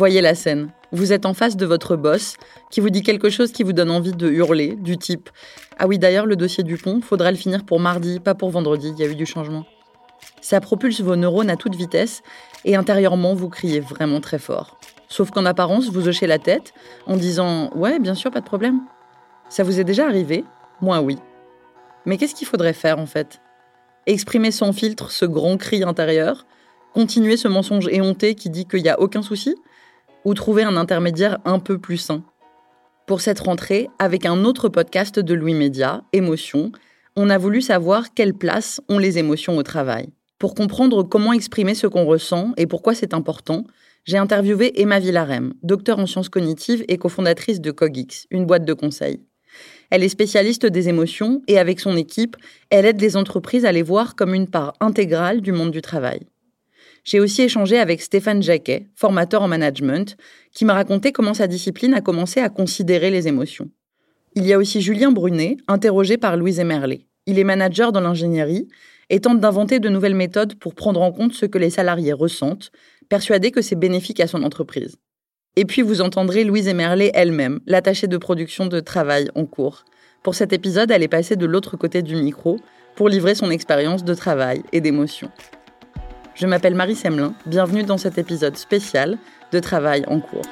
Voyez la scène. Vous êtes en face de votre boss qui vous dit quelque chose qui vous donne envie de hurler, du type Ah oui, d'ailleurs, le dossier du pont, faudra le finir pour mardi, pas pour vendredi, il y a eu du changement. Ça propulse vos neurones à toute vitesse et intérieurement, vous criez vraiment très fort. Sauf qu'en apparence, vous hochez la tête en disant Ouais, bien sûr, pas de problème. Ça vous est déjà arrivé? Moi, oui. Mais qu'est-ce qu'il faudrait faire en fait? Exprimer sans filtre ce grand cri intérieur? Continuer ce mensonge éhonté qui dit qu'il n'y a aucun souci? Ou trouver un intermédiaire un peu plus sain. Pour cette rentrée, avec un autre podcast de Louis Média, Émotions, on a voulu savoir quelle place ont les émotions au travail. Pour comprendre comment exprimer ce qu'on ressent et pourquoi c'est important, j'ai interviewé Emma Villarem, docteur en sciences cognitives et cofondatrice de Cogix, une boîte de conseil. Elle est spécialiste des émotions et avec son équipe, elle aide les entreprises à les voir comme une part intégrale du monde du travail. J'ai aussi échangé avec Stéphane Jacquet, formateur en management, qui m'a raconté comment sa discipline a commencé à considérer les émotions. Il y a aussi Julien Brunet, interrogé par Louise Emerlet. Il est manager dans l'ingénierie et tente d'inventer de nouvelles méthodes pour prendre en compte ce que les salariés ressentent, persuadé que c'est bénéfique à son entreprise. Et puis vous entendrez Louise Emerlet elle-même, l'attachée de production de travail en cours. Pour cet épisode, elle est passée de l'autre côté du micro pour livrer son expérience de travail et d'émotion. Je m'appelle Marie Semelin, bienvenue dans cet épisode spécial de Travail en cours.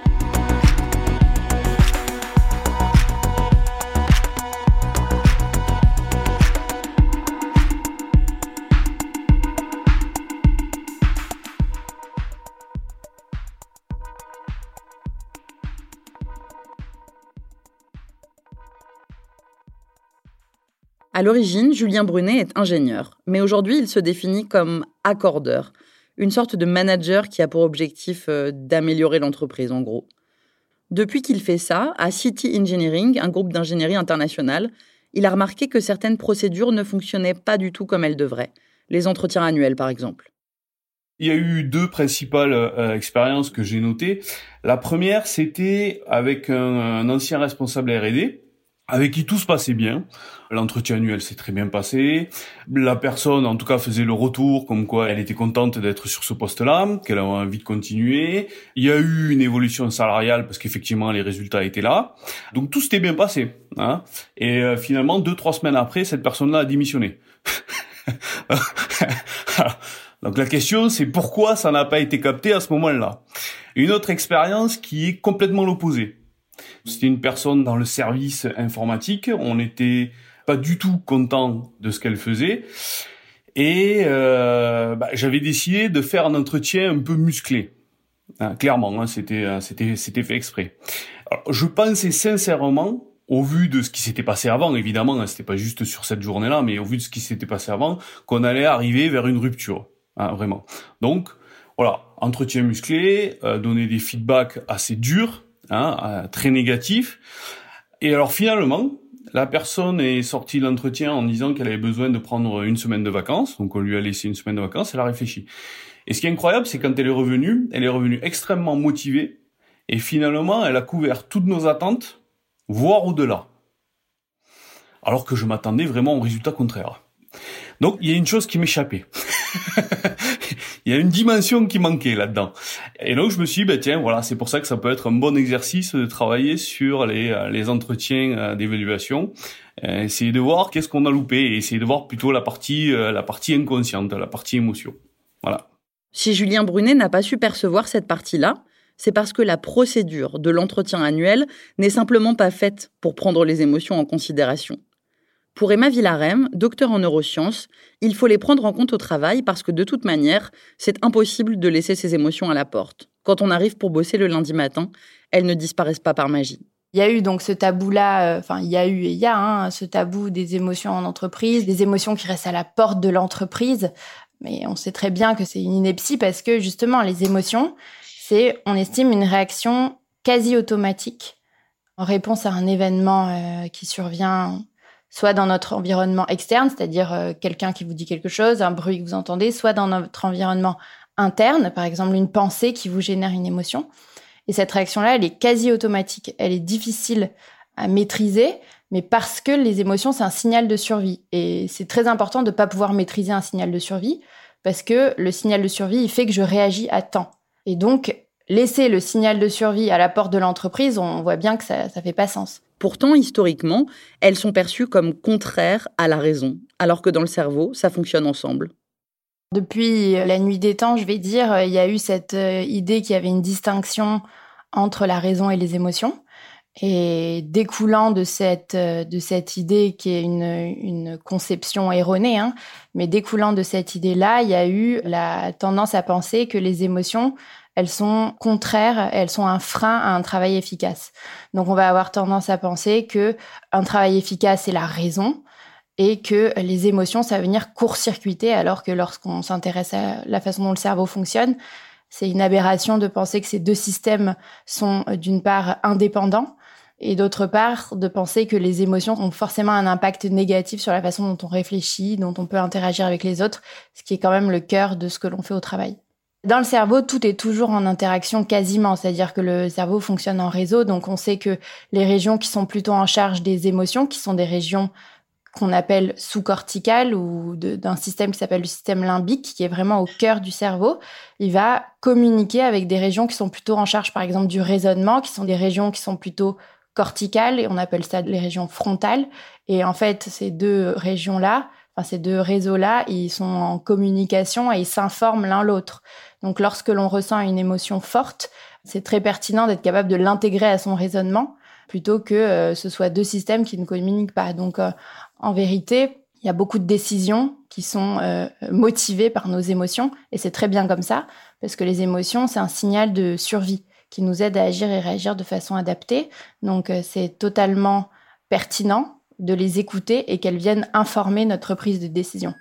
À l'origine, Julien Brunet est ingénieur, mais aujourd'hui il se définit comme accordeur, une sorte de manager qui a pour objectif euh, d'améliorer l'entreprise en gros. Depuis qu'il fait ça, à City Engineering, un groupe d'ingénierie international, il a remarqué que certaines procédures ne fonctionnaient pas du tout comme elles devraient. Les entretiens annuels, par exemple. Il y a eu deux principales euh, expériences que j'ai notées. La première, c'était avec un ancien responsable R&D avec qui tout se passait bien. L'entretien annuel s'est très bien passé. La personne, en tout cas, faisait le retour comme quoi elle était contente d'être sur ce poste-là, qu'elle avait envie de continuer. Il y a eu une évolution salariale parce qu'effectivement les résultats étaient là. Donc tout s'était bien passé. Hein. Et euh, finalement, deux trois semaines après, cette personne-là a démissionné. Donc la question, c'est pourquoi ça n'a pas été capté à ce moment-là? Une autre expérience qui est complètement l'opposé. C'était une personne dans le service informatique. On n'était pas du tout content de ce qu'elle faisait. Et euh, bah, j'avais décidé de faire un entretien un peu musclé. Hein, clairement, hein, c'était c'était c'était fait exprès. Je pensais sincèrement, au vu de ce qui s'était passé avant, évidemment, hein, c'était pas juste sur cette journée-là, mais au vu de ce qui s'était passé avant, qu'on allait arriver vers une rupture, hein, vraiment. Donc, voilà, entretien musclé, euh, donner des feedbacks assez durs, hein, euh, très négatifs. Et alors finalement, la personne est sortie de l'entretien en disant qu'elle avait besoin de prendre une semaine de vacances, donc on lui a laissé une semaine de vacances, elle a réfléchi. Et ce qui est incroyable, c'est quand elle est revenue, elle est revenue extrêmement motivée, et finalement, elle a couvert toutes nos attentes, voire au-delà. Alors que je m'attendais vraiment au résultat contraire. Donc, il y a une chose qui m'échappait. il y a une dimension qui manquait là-dedans. Et donc je me suis dit, bah, tiens, voilà, c'est pour ça que ça peut être un bon exercice de travailler sur les, euh, les entretiens euh, d'évaluation, euh, essayer de voir qu'est-ce qu'on a loupé, et essayer de voir plutôt la partie, la partie inconsciente, la partie émotion. Voilà. Si Julien Brunet n'a pas su percevoir cette partie-là, c'est parce que la procédure de l'entretien annuel n'est simplement pas faite pour prendre les émotions en considération. Pour Emma Villarem, docteur en neurosciences, il faut les prendre en compte au travail parce que de toute manière, c'est impossible de laisser ses émotions à la porte. Quand on arrive pour bosser le lundi matin, elles ne disparaissent pas par magie. Il y a eu donc ce tabou-là, euh, enfin il y a eu et il y a hein, ce tabou des émotions en entreprise, des émotions qui restent à la porte de l'entreprise. Mais on sait très bien que c'est une ineptie parce que justement les émotions, c'est on estime une réaction quasi automatique en réponse à un événement euh, qui survient soit dans notre environnement externe, c'est-à-dire euh, quelqu'un qui vous dit quelque chose, un bruit que vous entendez, soit dans notre environnement interne, par exemple une pensée qui vous génère une émotion. Et cette réaction-là, elle est quasi automatique, elle est difficile à maîtriser, mais parce que les émotions, c'est un signal de survie. Et c'est très important de ne pas pouvoir maîtriser un signal de survie, parce que le signal de survie, il fait que je réagis à temps. Et donc, laisser le signal de survie à la porte de l'entreprise, on voit bien que ça ne fait pas sens. Pourtant, historiquement, elles sont perçues comme contraires à la raison, alors que dans le cerveau, ça fonctionne ensemble. Depuis la nuit des temps, je vais dire, il y a eu cette euh, idée qu'il y avait une distinction entre la raison et les émotions. Et découlant de cette, euh, de cette idée qui est une, une conception erronée, hein, mais découlant de cette idée-là, il y a eu la tendance à penser que les émotions, elles sont contraires, elles sont un frein à un travail efficace. Donc on va avoir tendance à penser que un travail efficace c'est la raison et que les émotions ça va venir court-circuiter alors que lorsqu'on s'intéresse à la façon dont le cerveau fonctionne, c'est une aberration de penser que ces deux systèmes sont euh, d'une part indépendants et d'autre part de penser que les émotions ont forcément un impact négatif sur la façon dont on réfléchit, dont on peut interagir avec les autres, ce qui est quand même le cœur de ce que l'on fait au travail. Dans le cerveau, tout est toujours en interaction quasiment, c'est-à-dire que le cerveau fonctionne en réseau, donc on sait que les régions qui sont plutôt en charge des émotions, qui sont des régions qu'on appelle sous-corticales ou d'un système qui s'appelle le système limbique, qui est vraiment au cœur du cerveau, il va communiquer avec des régions qui sont plutôt en charge, par exemple, du raisonnement, qui sont des régions qui sont plutôt corticales, et on appelle ça les régions frontales. Et en fait, ces deux régions-là, enfin, ces deux réseaux-là, ils sont en communication et ils s'informent l'un l'autre. Donc lorsque l'on ressent une émotion forte, c'est très pertinent d'être capable de l'intégrer à son raisonnement plutôt que euh, ce soit deux systèmes qui ne communiquent pas. Donc euh, en vérité, il y a beaucoup de décisions qui sont euh, motivées par nos émotions et c'est très bien comme ça parce que les émotions, c'est un signal de survie qui nous aide à agir et réagir de façon adaptée. Donc c'est totalement pertinent de les écouter et qu'elles viennent informer notre prise de décision.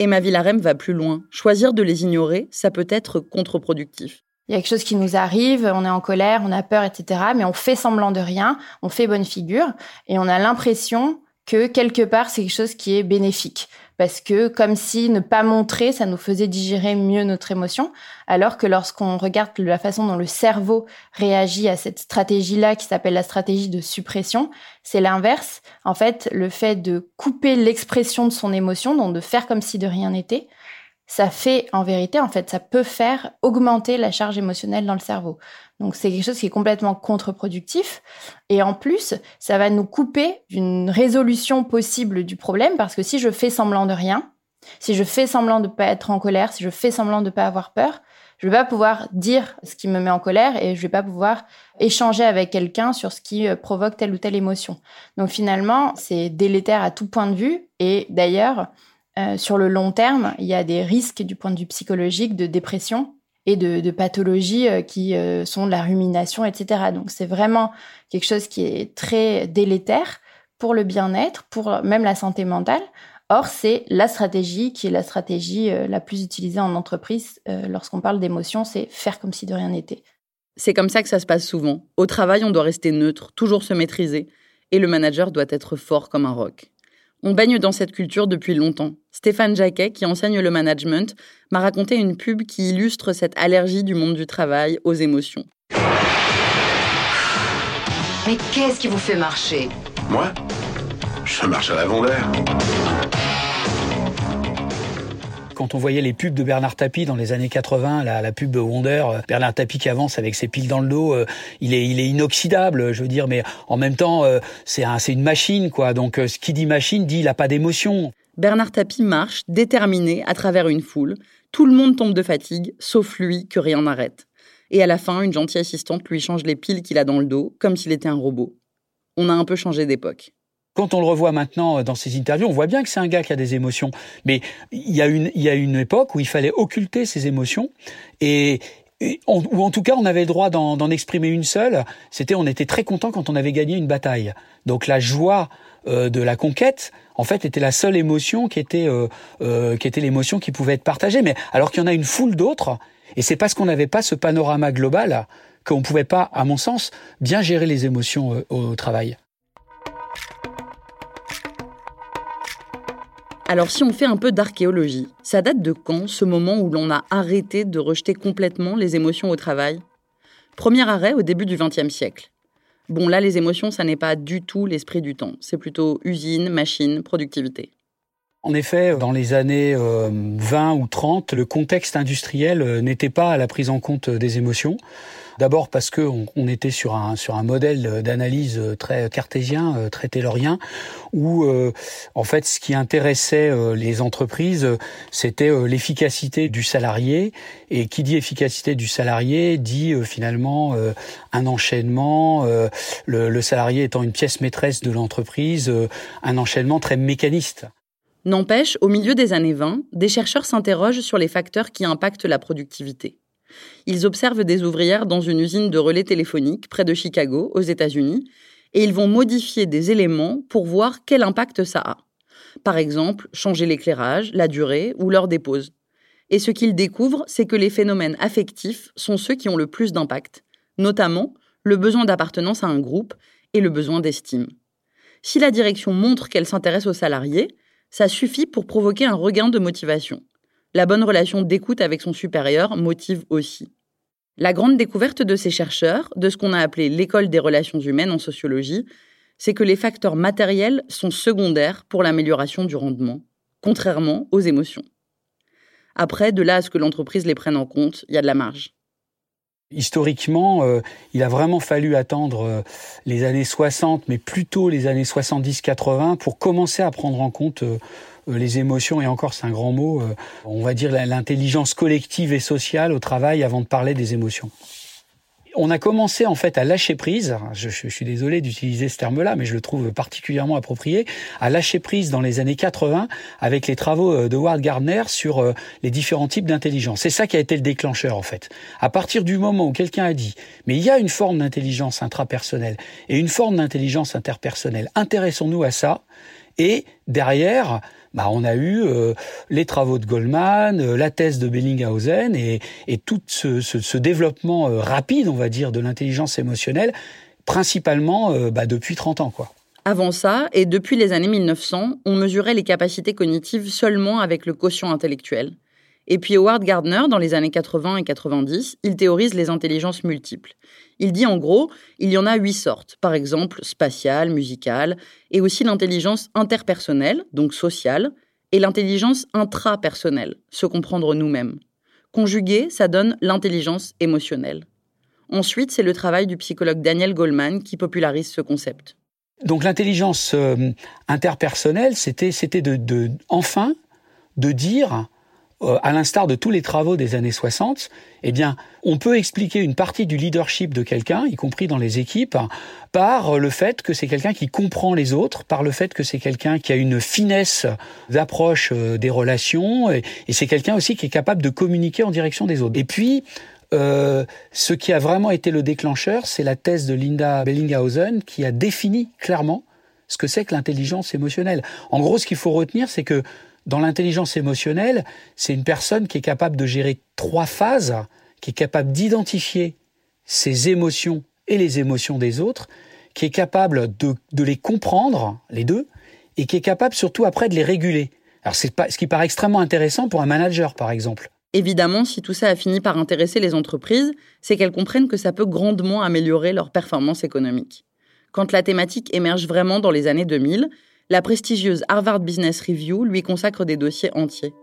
Emma Villarem va plus loin. Choisir de les ignorer, ça peut être contre-productif. Il y a quelque chose qui nous arrive, on est en colère, on a peur, etc. Mais on fait semblant de rien, on fait bonne figure et on a l'impression que quelque part c'est quelque chose qui est bénéfique parce que comme si ne pas montrer, ça nous faisait digérer mieux notre émotion, alors que lorsqu'on regarde la façon dont le cerveau réagit à cette stratégie-là, qui s'appelle la stratégie de suppression, c'est l'inverse. En fait, le fait de couper l'expression de son émotion, donc de faire comme si de rien n'était, ça fait en vérité, en fait, ça peut faire augmenter la charge émotionnelle dans le cerveau. Donc c'est quelque chose qui est complètement contre-productif. Et en plus, ça va nous couper d'une résolution possible du problème parce que si je fais semblant de rien, si je fais semblant de ne pas être en colère, si je fais semblant de ne pas avoir peur, je vais pas pouvoir dire ce qui me met en colère et je vais pas pouvoir échanger avec quelqu'un sur ce qui euh, provoque telle ou telle émotion. Donc finalement, c'est délétère à tout point de vue et d'ailleurs, euh, sur le long terme, il y a des risques du point de vue psychologique de dépression et de, pathologies euh, qui euh, sont de la rumination, etc. Donc c'est vraiment quelque chose qui est très délétère pour le bien-être, pour même la santé mentale. Or, c'est la stratégie qui est la stratégie la plus utilisée en entreprise lorsqu'on parle d'émotion, c'est faire comme si de rien n'était. C'est comme ça que ça se passe souvent. Au travail, on doit rester neutre, toujours se maîtriser, et le manager doit être fort comme un roc. On baigne dans cette culture depuis longtemps. Stéphane Jacquet, qui enseigne le management, m'a raconté une pub qui illustre cette allergie du monde du travail aux émotions. Mais qu'est-ce qui vous fait marcher? Moi? Je marche à l'avant d'air quand on voyait les pubs de Bernard Tapie dans les années 80, la, la pub Wonder, euh, Bernard Tapie qui avance avec ses piles dans le dos, euh, il est, inoxydable, je veux dire, mais en même temps, euh, c'est un, c'est une machine, quoi. Donc, ce qui dit machine dit il a pas d'émotion. Bernard Tapie marche, déterminé, à travers une foule. Tout le monde tombe de fatigue, sauf lui, que rien n'arrête. Et à la fin, une gentille assistante lui change les piles qu'il a dans le dos, comme s'il était un robot. On a un peu changé d'époque. Quand on le revoit maintenant euh, dans ses interviews, on voit bien que c'est un gars qui a des émotions. Mais il y a une, il y a une époque où il fallait occulter ses émotions et, ou en tout cas on avait le droit d'en exprimer une seule. C'était, on était très content quand on avait gagné une bataille. Donc la joie euh, de la conquête, en fait, était la seule émotion qui était, euh, qui était l'émotion qui pouvait être partagée. Mais alors qu'il y en a une foule d'autres, et c'est parce qu'on n'avait pas ce panorama global qu'on pouvait pas, à mon sens, bien gérer les émotions au travail. Alors si on fait un peu d'archéologie, ça date de quand ce moment où l'on a arrêté de rejeter complètement les émotions au travail? Premier arrêt au début du XXe siècle. Bon là les émotions ça n'est pas du tout l'esprit du temps, c'est plutôt usine, machine, productivité. En effet, dans les années 20 euh, ou 30, le contexte industriel euh, n'était pas à la prise en compte des émotions. D'abord parce que on, était sur un sur un modèle d'analyse très cartésien, euh, très taylorien, où euh, en fait ce qui intéressait euh, les entreprises, c'était l'efficacité du salarié. Et qui dit efficacité du salarié dit finalement un enchaînement, le, le salarié étant une pièce maîtresse de l'entreprise, un enchaînement très mécaniste. N'empêche, au milieu des années 20, des chercheurs s'interrogent sur les facteurs qui impactent la productivité. Ils observent des ouvrières dans une usine de relais téléphoniques près de Chicago, aux États-Unis, et ils vont modifier des éléments pour voir quel impact ça a. Par exemple, changer l'éclairage, la durée ou l'heure des pauses. Et ce qu'ils découvrent, c'est que les phénomènes affectifs sont ceux qui ont le plus d'impact, notamment le besoin d'appartenance à un groupe et le besoin d'estime. Si la direction montre qu'elle s'intéresse aux salariés, ça suffit pour provoquer un regain de motivation. La bonne relation d'écoute avec son supérieur motive aussi. La grande découverte de ces chercheurs, de ce qu'on a appelé l'école des relations humaines en sociologie, c'est que les facteurs matériels sont secondaires pour l'amélioration du rendement, contrairement aux émotions. Après, de là à ce que l'entreprise les prenne en compte, il y a de la marge. Historiquement, euh, il a vraiment fallu attendre euh, les années 60, mais plutôt les années 70-80 pour commencer à prendre en compte euh, les émotions, et encore c'est un grand mot, euh, on va dire l'intelligence collective et sociale au travail avant de parler des émotions. On a commencé en fait à lâcher prise, je, suis désolé d'utiliser ce terme-là, mais je le trouve particulièrement approprié, à lâcher prise dans les années 80 avec les travaux euh, de Ward Gardner sur les différents types d'intelligence. C'est ça qui a été le déclencheur en fait. À partir du moment où quelqu'un a dit, mais il y a une forme d'intelligence intrapersonnelle et une forme d'intelligence interpersonnelle, intéressons-nous à ça, et derrière, bah, on a eu euh, les travaux de Goldman, euh, la thèse de Bellinghausen et, tout ce développement euh, rapide, on va dire, de l'intelligence émotionnelle, principalement bah, depuis 30 ans. quoi. Avant ça, et depuis les années 1900, on mesurait les capacités cognitives seulement avec le quotient intellectuel. Et puis Howard Gardner, dans les années 80 et 90, il théorise les intelligences multiples. Il dit en gros, il y en a huit sortes, par exemple spatiale, musicale, et aussi l'intelligence interpersonnelle, donc sociale, et l'intelligence intrapersonnelle, se comprendre nous-mêmes. Conjugué, ça donne l'intelligence émotionnelle. Ensuite, c'est le travail du psychologue Daniel Goleman qui popularise ce concept. Donc l'intelligence euh, interpersonnelle, c'était de, enfin de dire à l'instar de tous les travaux des années 60, eh bien, on peut expliquer une partie du leadership de quelqu'un, y compris dans les équipes, par le fait que c'est quelqu'un qui comprend les autres, par le fait que c'est quelqu'un qui a une finesse d'approche euh, des relations, et, c'est quelqu'un aussi qui est capable de communiquer en direction des autres. Et puis, euh, ce qui a vraiment été le déclencheur, c'est la thèse de Linda Bellinghausen qui a défini clairement ce que c'est que l'intelligence émotionnelle. En gros, ce qu'il faut retenir, c'est que dans l'intelligence émotionnelle, c'est une personne qui est capable de gérer trois phases, qui est capable d'identifier ses émotions et les émotions des autres, qui est capable de, les comprendre, les deux, et qui est capable surtout après de les réguler. Alors c'est ce qui paraît extrêmement intéressant pour un manager, par exemple. Évidemment, si tout ça a fini par intéresser les entreprises, c'est qu'elles comprennent que ça peut grandement améliorer leur performance économique. Quand la thématique émerge vraiment dans les années 2000, la prestigieuse Harvard Business Review lui consacre des dossiers entiers.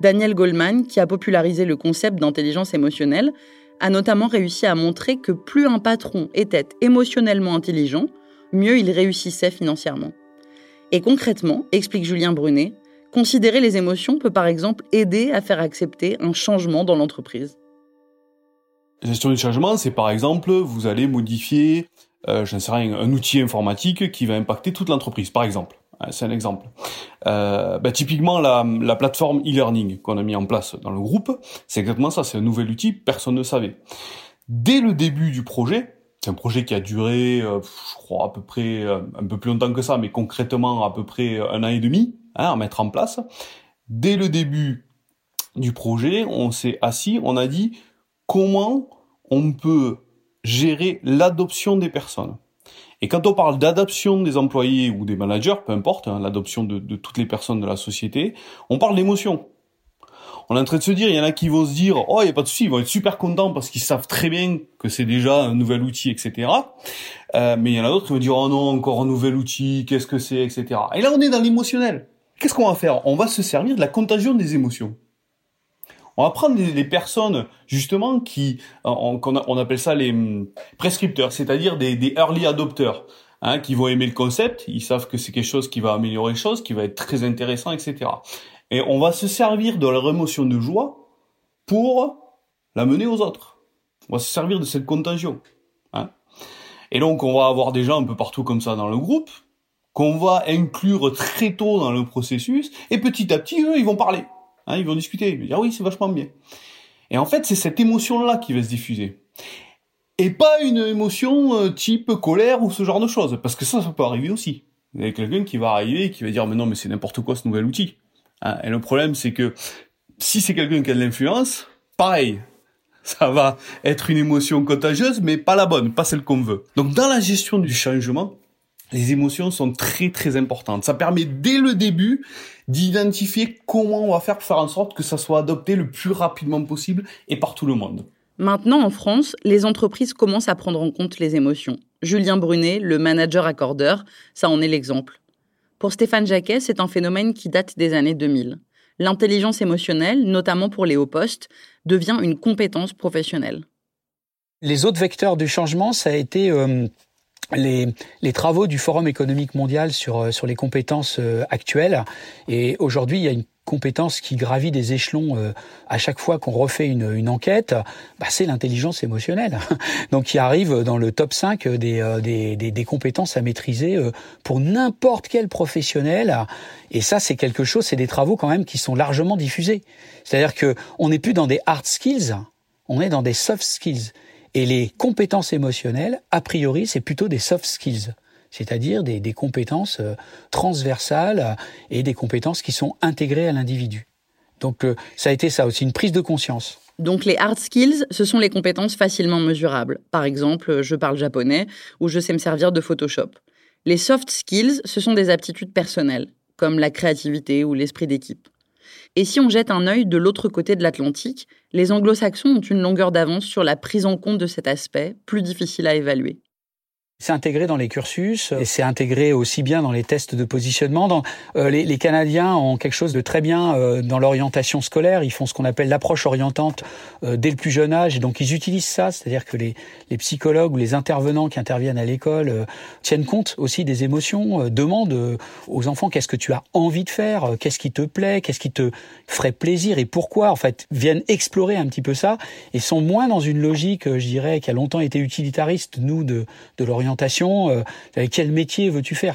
Daniel Goldman, qui a popularisé le concept d'intelligence émotionnelle, a notamment réussi à montrer que plus un patron était émotionnellement intelligent, mieux il réussissait financièrement. Et concrètement, explique Julien Brunet, considérer les émotions peut par exemple aider à faire accepter un changement dans l'entreprise. La gestion du changement, c'est par exemple, vous allez modifier euh, j'en sais rien, un outil informatique qui va impacter toute l'entreprise, par exemple. C'est un exemple. Euh, bah, typiquement, la, la plateforme e-learning qu'on a mis en place dans le groupe, c'est exactement ça. C'est un nouvel outil, personne ne savait. Dès le début du projet, c'est un projet qui a duré, euh, je crois, à peu près euh, un peu plus longtemps que ça, mais concrètement à peu près un an et demi hein, à mettre en place. Dès le début du projet, on s'est assis, on a dit comment on peut gérer l'adoption des personnes. Et quand on parle d'adoption des employés ou des managers, peu importe, hein, l'adoption de, toutes les personnes de la société, on parle d'émotion. On est en train de se dire, il y en a qui vont se dire, oh, il n'y a pas de souci, ils vont être super contents parce qu'ils savent très bien que c'est déjà un nouvel outil, etc. Euh, mais il y en a d'autres qui vont dire, oh non, encore un nouvel outil, qu'est-ce que c'est, etc. Et là, on est dans l'émotionnel. Qu'est-ce qu'on va faire? On va se servir de la contagion des émotions. On va prendre les, personnes justement qui, on, appelle ça les hum, prescripteurs, c'est-à-dire des, early adopters, hein, qui vont aimer le concept, ils savent que c'est quelque chose qui va améliorer les choses, qui va être très intéressant, etc. Et on va se servir de leur émotion de joie pour la mener aux autres. On va se servir de cette contagion. Hein. Et donc on va avoir des gens un peu partout comme ça dans le groupe, qu'on va inclure très tôt dans le processus, et petit à petit, eux, ils vont parler. Hein, ils vont discuter, ils vont dire ah oui, c'est vachement bien. Et en fait, c'est cette émotion-là qui va se diffuser. Et pas une émotion euh, type colère ou ce genre de choses, parce que ça, ça peut arriver aussi. Vous avez quelqu'un qui va arriver et qui va dire mais non, mais c'est n'importe quoi ce nouvel outil. Hein, et le problème, c'est que si c'est quelqu'un qui a de l'influence, pareil, ça va être une émotion contagieuse, mais pas la bonne, pas celle qu'on veut. Donc dans la gestion du changement, les émotions sont très très importantes. Ça permet dès le début d'identifier comment on va faire pour faire en sorte que ça soit adopté le plus rapidement possible et par tout le monde. Maintenant, en France, les entreprises commencent à prendre en compte les émotions. Julien Brunet, le manager accordeur, ça en est l'exemple. Pour Stéphane Jacquet, c'est un phénomène qui date des années 2000. L'intelligence émotionnelle, notamment pour les hauts postes, devient une compétence professionnelle. Les autres vecteurs du changement, ça a été euh, les, les, travaux du Forum économique mondial sur, euh, sur les compétences euh, actuelles. Et aujourd'hui, il y a une compétence qui gravit des échelons euh, à chaque fois qu'on refait une, une enquête, bah, c'est l'intelligence émotionnelle. Donc qui arrive dans le top 5 des, des, des, des compétences à maîtriser pour n'importe quel professionnel. Et ça, c'est quelque chose, c'est des travaux quand même qui sont largement diffusés. C'est-à-dire que on n'est plus dans des hard skills, on est dans des soft skills. Et les compétences émotionnelles, a priori, c'est plutôt des soft skills, c'est-à-dire des, compétences euh, transversales et des compétences qui sont intégrées à l'individu. Donc euh, ça a été ça aussi, une prise de conscience. Donc les hard skills, ce sont les compétences facilement mesurables. Par exemple, je parle japonais ou je sais me servir de Photoshop. Les soft skills, ce sont des aptitudes personnelles, comme la créativité ou l'esprit d'équipe. Et si on jette un œil de l'autre côté de l'Atlantique, les anglo-saxons ont une longueur d'avance sur la prise en compte de cet aspect, plus difficile à évaluer. C'est intégré dans les cursus et c'est intégré aussi bien dans les tests de positionnement. Euh, les, Canadiens ont quelque chose de très bien euh, dans l'orientation scolaire. Ils font ce qu'on appelle l'approche orientante euh, dès le plus jeune âge donc ils utilisent ça, c'est-à-dire que les, les, psychologues ou les intervenants qui interviennent à l'école tiennent compte aussi des émotions, demandent aux enfants qu'est-ce que tu as envie de faire, qu'est-ce qui te plaît, qu'est-ce qui te ferait plaisir? Et pourquoi. En fait, viennent explorer un petit peu ça? Et sont moins dans une logique, je dirais, qui a longtemps été utilitariste, nous, de, de l'orientation euh, quel métier veux-tu faire?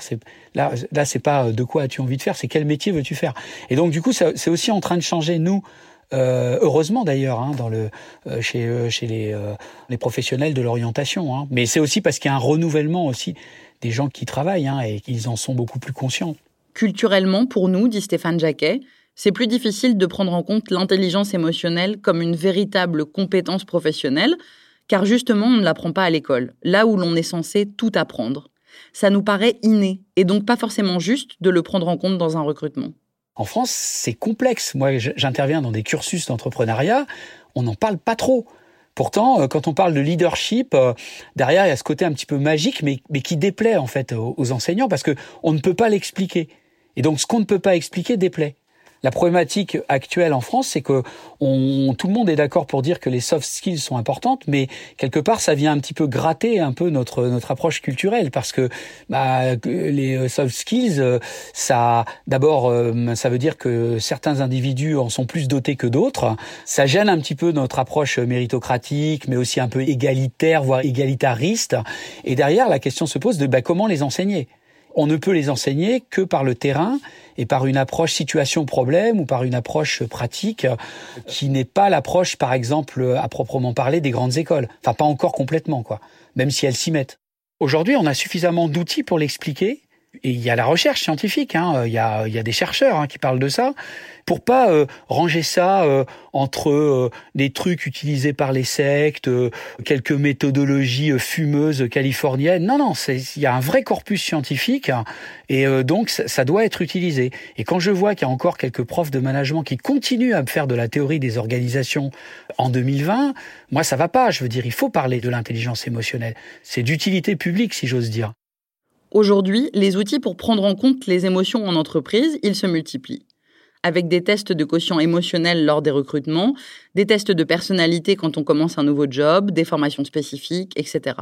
Là, là, c'est pas de quoi as-tu envie de faire, c'est quel métier veux-tu faire? Et donc du coup, c'est aussi en train de changer nous. Euh, heureusement d'ailleurs hein, euh, chez les professionnels de l'orientation hein. mais c'est aussi parce qu'il y a un renouvellement aussi des gens qui travaillent hein, et qu'ils en sont beaucoup plus conscients. Culturellement, pour nous, dit Stéphane Jacquet, c'est plus difficile de prendre en compte l'intelligence émotionnelle comme une véritable compétence professionnelle car justement on ne l'apprend pas à l'école, là où l'on est censé tout apprendre. Ça nous paraît inné, et donc pas forcément juste de le prendre en compte dans un recrutement. En France, c'est complexe. Moi, j'interviens dans des cursus d'entrepreneuriat, on n'en parle pas trop. Pourtant, euh, quand on parle de leadership, euh, derrière il y a ce côté un petit peu magique, mais, qui déplaît en fait aux enseignants parce que on ne peut pas l'expliquer. Et donc, ce qu'on ne peut pas expliquer déplaît. La problématique actuelle en France, c'est que on, tout le monde est d'accord pour dire que les soft skills sont importantes, mais quelque part, ça vient un petit peu gratter un peu notre notre approche culturelle, parce que bah, les soft skills, ça, d'abord, euh, ça veut dire que certains individus en sont plus dotés que d'autres. Ça gêne un petit peu notre approche méritocratique, mais aussi un peu égalitaire, voire égalitariste. Et derrière, la question se pose de bah, comment les enseigner? On ne peut les enseigner que par le terrain et par une approche situation-problème ou par une approche pratique qui n'est pas l'approche, par exemple, à proprement parler des grandes écoles. Enfin, pas encore complètement, quoi. Même si elles s'y mettent. Aujourd'hui, on a suffisamment d'outils pour l'expliquer. Il y a la recherche scientifique, hein. il, y a, il y a des chercheurs hein, qui parlent de ça pour pas euh, ranger ça euh, entre euh, des trucs utilisés par les sectes, quelques méthodologies fumeuses californiennes. Non, non, il y a un vrai corpus scientifique et donc ça, doit être utilisé. Et quand je vois qu'il y a encore quelques profs de management qui continuent à me faire de la théorie des organisations en 2020, moi ça va pas. Je veux dire, il faut parler de l'intelligence émotionnelle. C'est d'utilité publique, si j'ose dire. Aujourd'hui, les outils pour prendre en compte les émotions en entreprise, ils se multiplient avec des tests de quotient émotionnel lors des recrutements, des tests de personnalité quand on commence un nouveau job, des formations spécifiques, etc.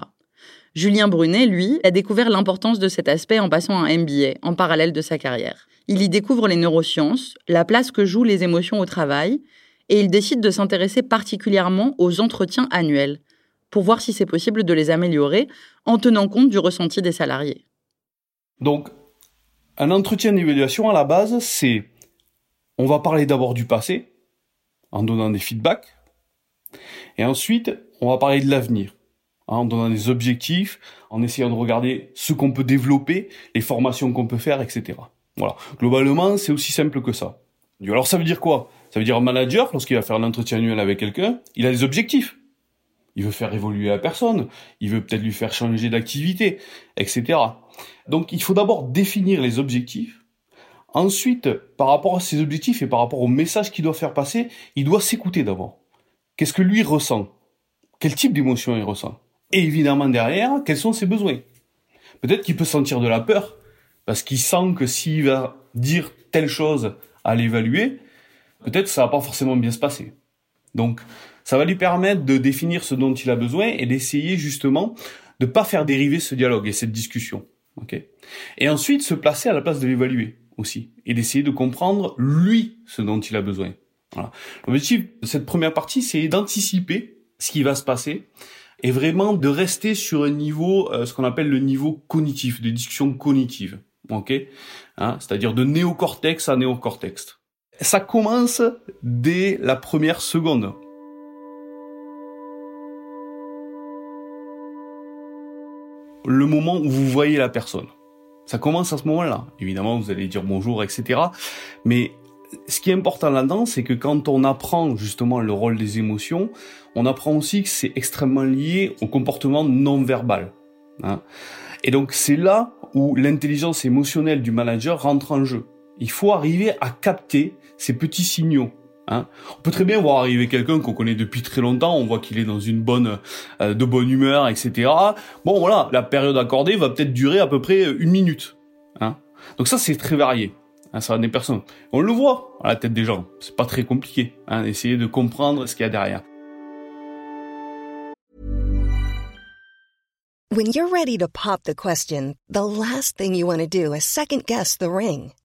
Julien Brunet, lui, a découvert l'importance de cet aspect en passant un MBA en parallèle de sa carrière. Il y découvre les neurosciences, la place que jouent les émotions au travail, et il décide de s'intéresser particulièrement aux entretiens annuels, pour voir si c'est possible de les améliorer en tenant compte du ressenti des salariés. Donc, un entretien d'évaluation à la base, c'est on va parler d'abord du passé, en donnant des feedbacks, et ensuite, on va parler de l'avenir, hein, en donnant des objectifs, en essayant de regarder ce qu'on peut développer, les formations qu'on peut faire, etc. Voilà. Globalement, c'est aussi simple que ça. Alors ça veut dire quoi? Ça veut dire un manager, lorsqu'il va faire un entretien annuel avec quelqu'un, il a des objectifs. Il veut faire évoluer la personne, il veut peut-être lui faire changer d'activité, etc. Donc il faut d'abord définir les objectifs, Ensuite, par rapport à ses objectifs et par rapport au message qu'il doit faire passer, il doit s'écouter d'abord. Qu'est-ce que lui ressent? Quel type d'émotion il ressent? Et évidemment derrière, quels sont ses besoins? Peut-être qu'il peut sentir de la peur, parce qu'il sent que s'il va dire telle chose à l'évaluer, peut-être ça va pas forcément bien se passer. Donc, ça va lui permettre de définir ce dont il a besoin et d'essayer justement de pas faire dériver ce dialogue et cette discussion. ok? Et ensuite, se placer à la place de l'évaluer aussi, et d'essayer de comprendre lui ce dont il a besoin. L'objectif de cette première partie, c'est d'anticiper ce qui va se passer et vraiment de rester sur un niveau, euh, ce qu'on appelle le niveau cognitif, de discussion cognitive, ok? Hein, C'est-à-dire de néocortex à néocortex. Ça commence dès la première seconde. Le moment où vous voyez la personne. Ça commence à ce moment-là. Évidemment, vous allez dire bonjour, etc. Mais ce qui est important là-dedans, c'est que quand on apprend justement le rôle des émotions, on apprend aussi que c'est extrêmement lié au comportement non verbal. Hein. Et donc c'est là où l'intelligence émotionnelle du manager rentre en jeu. Il faut arriver à capter ces petits signaux Hein. on peut très bien voir arriver quelqu'un qu'on connaît depuis très longtemps, on voit qu'il est dans une bonne, euh, de bonne humeur, etc. Bon voilà, la période accordée va peut-être durer à peu près une minute. Hein. Donc ça c'est très varié. Hein, ça des personnes. On le voit à la tête des gens. C'est pas très compliqué. Hein, essayer de comprendre ce qu'il y a derrière. When you're ready to pop the question, the last thing you want to do is second guess the ring.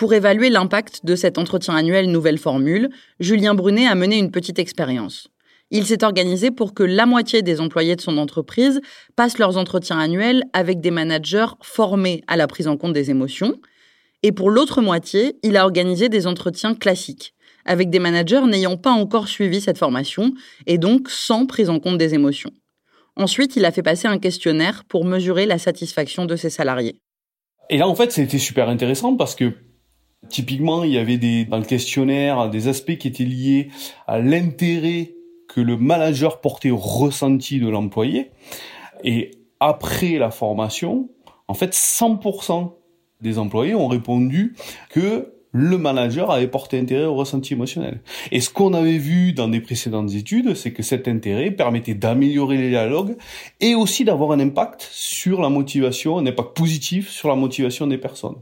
Pour évaluer l'impact de cet entretien annuel nouvelle formule, Julien Brunet a mené une petite expérience. Il s'est organisé pour que la moitié des employés de son entreprise passent leurs entretiens annuels avec des managers formés à la prise en compte des émotions. Et pour l'autre moitié, il a organisé des entretiens classiques, avec des managers n'ayant pas encore suivi cette formation et donc sans prise en compte des émotions. Ensuite, il a fait passer un questionnaire pour mesurer la satisfaction de ses salariés. Et là, en fait, c'était super intéressant parce que typiquement, il y avait des, dans le questionnaire des aspects qui étaient liés à l'intérêt que le manager portait au ressenti de l'employé. Et après la formation, en fait, 100% des employés ont répondu que le manager avait porté intérêt au ressenti émotionnel. Et ce qu'on avait vu dans des précédentes études, c'est que cet intérêt permettait d'améliorer les dialogues et aussi d'avoir un impact sur la motivation, un impact positif sur la motivation des personnes.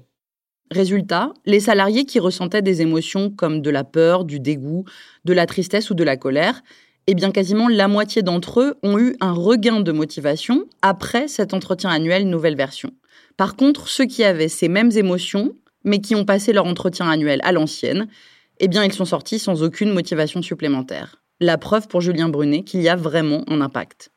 Résultat, les salariés qui ressentaient des émotions comme de la peur, du dégoût, de la tristesse ou de la colère eh bien quasiment la moitié d'entre eux ont eu un regain de motivation après cet entretien annuel nouvelle version. Par contre, ceux qui avaient ces mêmes émotions, mais qui ont passé leur entretien annuel à l'ancienne, eh bien ils sont sortis sans aucune motivation supplémentaire. La preuve pour Julien Brunet qu'il y a vraiment un impact.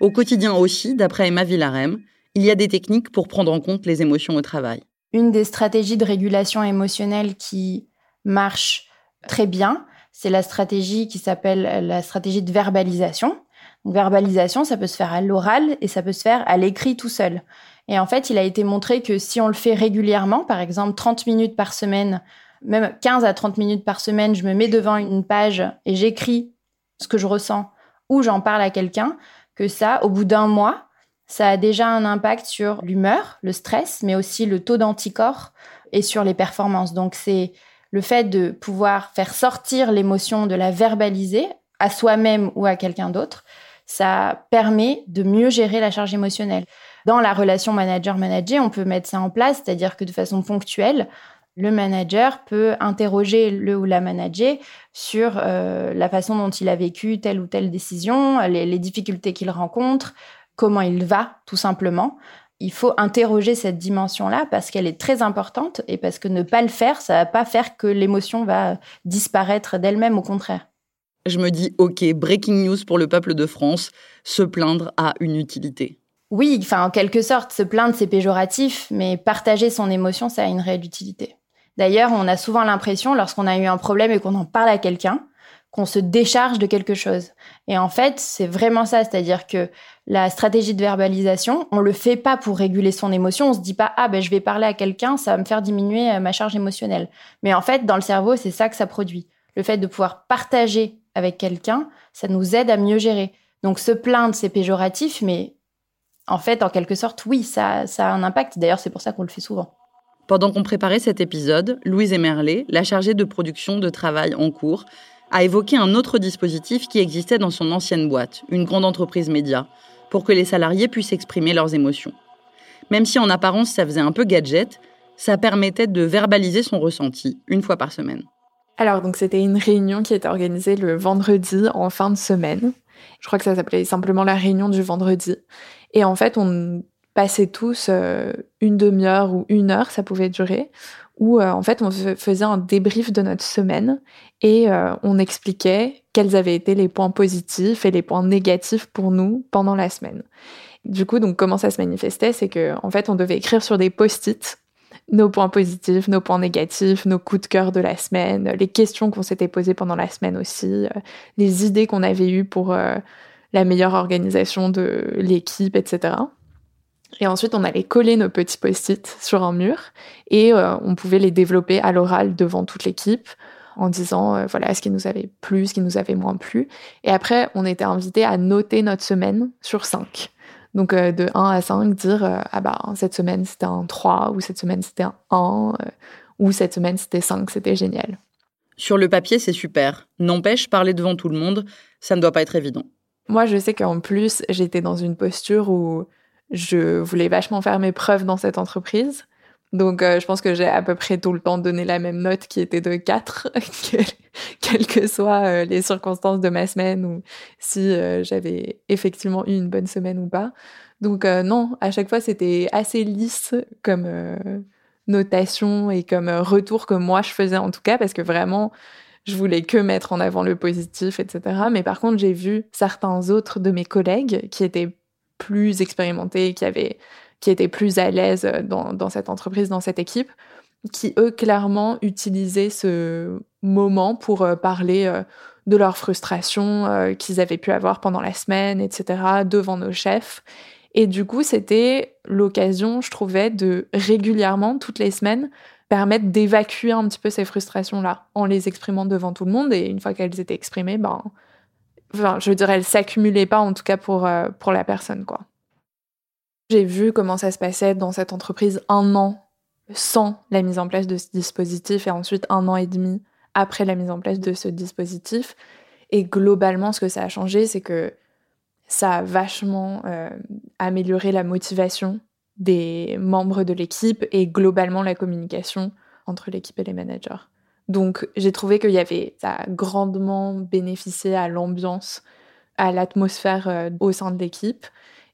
Au quotidien aussi, d'après Emma Villarem, il y a des techniques pour prendre en compte les émotions au travail. Une des stratégies de régulation émotionnelle qui marche très bien. C'est la stratégie qui s'appelle la stratégie de verbalisation. verbalisation, ça peut se faire à l'oral et ça peut se faire à l'écrit tout seul. Et en fait, il a été montré que si on le fait régulièrement, par exemple 30 minutes par semaine, même 15 à 30 minutes par semaine, je me mets devant une page et j'écris ce que je ressens ou j'en parle à quelqu'un, que ça, au bout d'un mois, ça a déjà un impact sur l'humeur, le stress, mais aussi le taux d'anticorps et sur les performances. Donc c'est le fait de pouvoir faire sortir l'émotion, de la verbaliser à soi-même ou à quelqu'un d'autre, ça permet de mieux gérer la charge émotionnelle. Dans la relation manager-manager, on peut mettre ça en place, c'est-à-dire que de façon ponctuelle, le manager peut interroger le ou la manager sur euh, la façon dont il a vécu telle ou telle décision, les difficultés qu'il rencontre, comment il va, tout simplement, il faut interroger cette dimension-là parce qu'elle est très importante et parce que ne pas le faire, ça va pas faire que l'émotion va disparaître d'elle-même, au contraire. Je me dis, ok, breaking news pour le peuple de France, se plaindre a une utilité. Oui, enfin, en quelque sorte, se plaindre, c'est péjoratif, mais partager son émotion, ça a une réelle utilité. D'ailleurs, on a souvent l'impression, lorsqu'on a eu un problème et qu'on en parle à quelqu'un, qu'on se décharge de quelque chose. Et en fait, c'est vraiment ça, c'est-à-dire que la stratégie de verbalisation, on le fait pas pour réguler son émotion, on se dit pas ah ben je vais parler à quelqu'un, ça va me faire diminuer euh, ma charge émotionnelle. Mais en fait, dans le cerveau, c'est ça que ça produit. Le fait de pouvoir partager avec quelqu'un, ça nous aide à mieux gérer. Donc se plaindre, c'est péjoratif, mais en fait, en quelque sorte, oui, ça, a un impact. D'ailleurs, c'est pour ça qu'on le fait souvent. Pendant qu'on préparait cet épisode, Louise Emerlet, la chargée de production de travail en cours, a évoqué un autre dispositif qui existait dans son ancienne boîte, une grande entreprise média, pour que les salariés puissent exprimer leurs émotions. Même si en apparence ça faisait un peu gadget, ça permettait de verbaliser son ressenti une fois par semaine. Alors donc c'était une réunion qui était organisée le vendredi en fin de semaine. Je crois que ça s'appelait simplement la réunion du vendredi. Et en fait, on passait tous euh, une demi-heure ou une heure, ça pouvait durer, où euh, en fait on faisait un débrief de notre semaine et euh, on expliquait quels avaient été les points positifs et les points négatifs pour nous pendant la semaine. Du coup, donc comment ça se manifestait, c'est que en fait on devait écrire sur des post-it nos points positifs, nos points négatifs, nos coups de cœur de la semaine, les questions qu'on s'était posées pendant la semaine aussi, les idées qu'on avait eues pour la meilleure organisation de l'équipe, etc. Et ensuite, on allait coller nos petits post-it sur un mur et on pouvait les développer à l'oral devant toute l'équipe en disant euh, voilà ce qui nous avait plu, ce qui nous avait moins plu. Et après, on était invité à noter notre semaine sur 5. Donc euh, de 1 à 5, dire euh, ah bah cette semaine c'était un 3 ou cette semaine c'était un 1 ou cette semaine c'était 5, c'était génial. Sur le papier, c'est super. N'empêche, parler devant tout le monde, ça ne doit pas être évident. Moi, je sais qu'en plus, j'étais dans une posture où je voulais vachement faire mes preuves dans cette entreprise. Donc, euh, je pense que j'ai à peu près tout le temps donné la même note qui était de 4, quelles que soient euh, les circonstances de ma semaine ou si euh, j'avais effectivement eu une bonne semaine ou pas. Donc, non, à chaque fois, c'était assez lisse comme notation et comme retour que moi je faisais en tout cas, parce que vraiment, je voulais que mettre en avant le positif, etc. Mais par contre, j'ai vu certains autres de mes collègues qui étaient plus expérimentés, qui avaient qui étaient plus à l'aise euh, dans, cette entreprise, dans cette équipe, qui eux clairement utilisaient ce moment pour euh, parler euh, de leur frustration qu'ils avaient pu avoir pendant la semaine, etc., devant nos chefs. Et du coup, c'était l'occasion, je trouvais, de régulièrement, toutes les semaines, permettre d'évacuer un petit peu ces frustrations-là en les exprimant devant tout le monde. Et une fois qu'elles étaient exprimées, ben, enfin, je dirais, elles s'accumulaient pas, en tout cas pour, pour la personne, quoi. J'ai vu comment ça se passait dans cette entreprise un an sans la mise en place de ce dispositif et ensuite un an et demi après la mise en place de ce dispositif. Et globalement, ce que ça a changé, c'est que ça a vachement euh, amélioré la motivation des membres de l'équipe et globalement la communication entre l'équipe et les managers. Donc j'ai trouvé qu'il y avait, ça a grandement bénéficié à l'ambiance, à l'atmosphère euh, au sein de l'équipe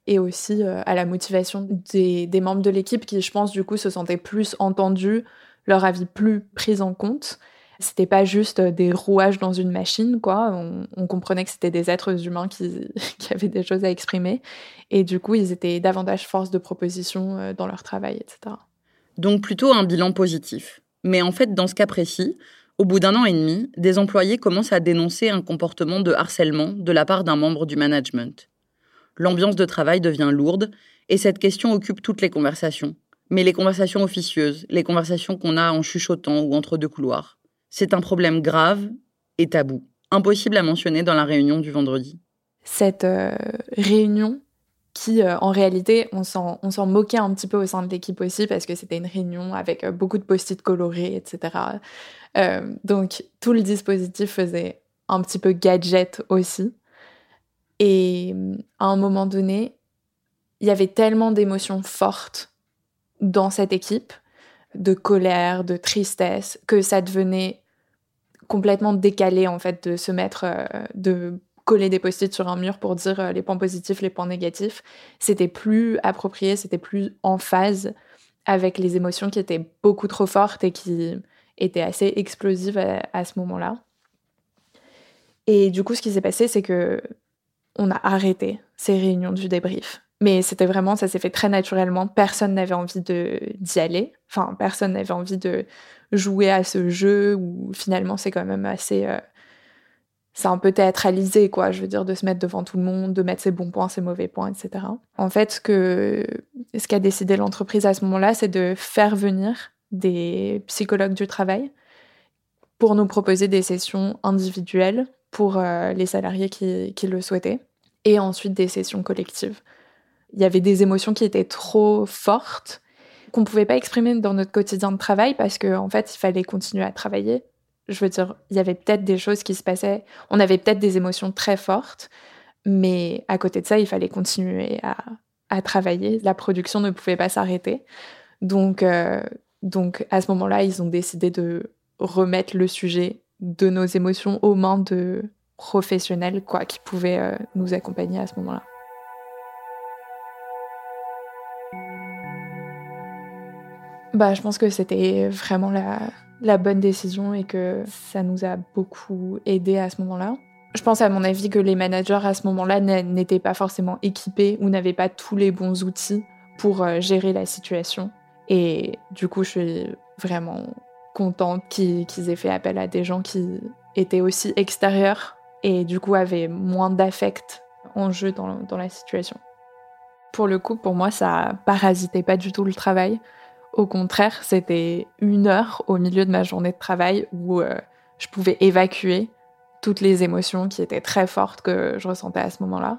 et aussi euh, à la motivation des, membres de l'équipe qui, je pense, du coup, se sentaient plus entendus, leur avis plus pris en compte. C'était pas juste des rouages dans une machine, quoi. On, comprenait que c'était des êtres humains qui, qui, avaient des choses à exprimer. Et du coup, ils étaient davantage force de proposition euh, dans leur travail, etc. Donc plutôt un bilan positif. Mais en fait, dans ce cas précis, au bout d'un an et demi, des employés commencent à dénoncer un comportement de harcèlement de la part d'un membre du management l'ambiance de travail devient lourde et cette question occupe toutes les conversations. Mais les conversations officieuses, les conversations qu'on a en chuchotant ou entre deux couloirs. C'est un problème grave et tabou, impossible à mentionner dans la réunion du vendredi. Cette euh, réunion qui, euh, en réalité, on s'en moquait un petit peu au sein de l'équipe aussi parce que c'était une réunion avec euh, beaucoup de post-it colorés, etc. donc, tout le dispositif faisait un petit peu gadget aussi. Et à un moment donné, il y avait tellement d'émotions fortes dans cette équipe, de colère, de tristesse, que ça devenait complètement décalé en fait de se mettre, euh, de coller des post-it sur un mur pour dire euh, les points positifs, les points négatifs. C'était plus approprié, c'était plus en phase avec les émotions qui étaient beaucoup trop fortes et qui étaient assez explosives à, ce moment-là. Et du coup, ce qui s'est passé, c'est que on a arrêté ces réunions du débrief. Mais c'était vraiment, ça s'est fait très naturellement. Personne n'avait envie d'y aller. Enfin, personne n'avait envie de jouer à ce jeu où finalement c'est quand même assez. Euh, c'est un peu théâtralisé, quoi. Je veux dire, de se mettre devant tout le monde, de mettre ses bons points, ses mauvais points, etc. En fait, ce qu'a décidé l'entreprise à ce moment-là, c'est de faire venir des psychologues du travail pour nous proposer des sessions individuelles pour euh, les salariés qui, le souhaitaient, et ensuite des sessions collectives. Il y avait des émotions qui étaient trop fortes, qu'on ne pouvait pas exprimer dans notre quotidien de travail parce qu'en en fait, il fallait continuer à travailler. Je veux dire, il y avait peut-être des choses qui se passaient, on avait peut-être des émotions très fortes, mais à côté de ça, il fallait continuer à, travailler. La production ne pouvait pas s'arrêter. Donc, euh, donc à ce moment-là, ils ont décidé de remettre le sujet de nos émotions aux mains de professionnels quoi, qui pouvaient euh, nous accompagner à ce moment-là. Bah, je pense que c'était vraiment la, la bonne décision et que ça nous a beaucoup aidé à ce moment-là. Je pense à mon avis que les managers à ce moment-là n'étaient pas forcément équipés ou n'avaient pas tous les bons outils pour euh, gérer la situation. Et du coup, je suis vraiment contente qu'ils aient fait appel à des gens qui étaient aussi extérieurs et du coup avaient moins d'affect en jeu dans, dans, la situation. Pour le coup, pour moi, ça parasitait pas du tout le travail. Au contraire, c'était une heure au milieu de ma journée de travail où euh, je pouvais évacuer toutes les émotions qui étaient très fortes que je ressentais à ce moment-là.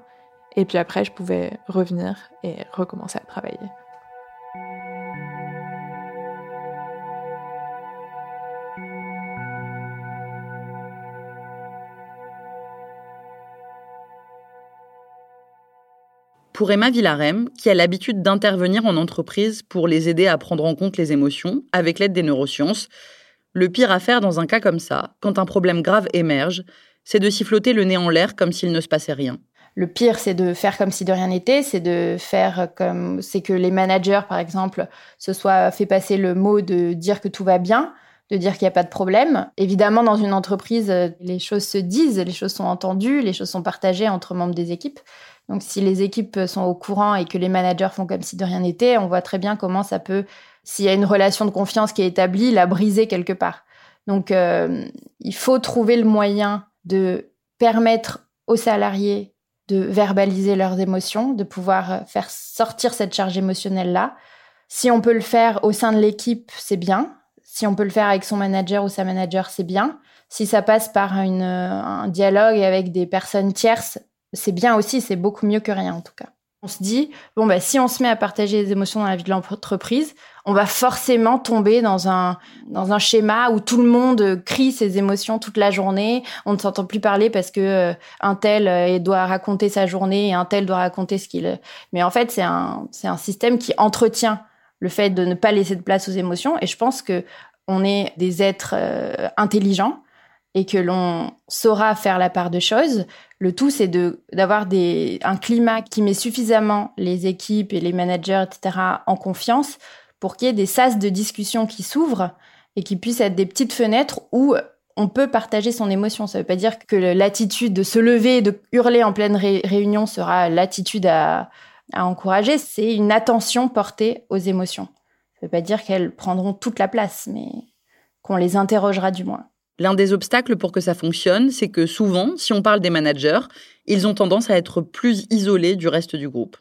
Et puis après, je pouvais revenir et recommencer à travailler. Pour Emma Villarem, qui a l'habitude d'intervenir en entreprise pour les aider à prendre en compte les émotions avec l'aide des neurosciences, le pire à faire dans un cas comme ça, quand un problème grave émerge, c'est de s'y flotter le nez en l'air comme s'il ne se passait rien. Le pire, c'est de faire comme si de rien n'était, c'est de faire comme, c'est que les managers, par exemple, se soient fait passer le mot de dire que tout va bien, de dire qu'il n'y a pas de problème. Évidemment, dans une entreprise, les choses se disent, les choses sont entendues, les choses sont partagées entre membres des équipes. Donc si les équipes sont au courant et que les managers font comme si de rien n'était, on voit très bien comment ça peut, s'il y a une relation de confiance qui est établie, la briser quelque part. Donc euh, il faut trouver le moyen de permettre aux salariés de verbaliser leurs émotions, de pouvoir faire sortir cette charge émotionnelle-là. Si on peut le faire au sein de l'équipe, c'est bien. Si on peut le faire avec son manager ou sa manager, c'est bien. Si ça passe par un dialogue avec des personnes tierces, c'est bien aussi, c'est beaucoup mieux que rien en tout cas. On se dit, bon, bah, si on se met à partager les émotions dans la vie de l'entreprise, on va forcément tomber dans un, dans un schéma où tout le monde crie ses émotions toute la journée. On ne s'entend plus parler parce que euh, un tel euh, doit raconter sa journée et un tel doit raconter ce qu'il. Mais en fait, c'est un, c'est un système qui entretient le fait de ne pas laisser de place aux émotions. Et je pense que on est des êtres euh, intelligents et que l'on saura faire la part de choses. Le tout, c'est d'avoir un climat qui met suffisamment les équipes et les managers, etc., en confiance pour qu'il y ait des sas de discussion qui s'ouvrent et qui puissent être des petites fenêtres où on peut partager son émotion. Ça ne veut pas dire que l'attitude de se lever et de hurler en pleine réunion sera l'attitude à, à encourager. C'est une attention portée aux émotions. Ça ne veut pas dire qu'elles prendront toute la place, mais qu'on les interrogera du moins. L'un des obstacles pour que ça fonctionne, c'est que souvent, si on parle des managers, ils ont tendance à être plus isolés du reste du groupe.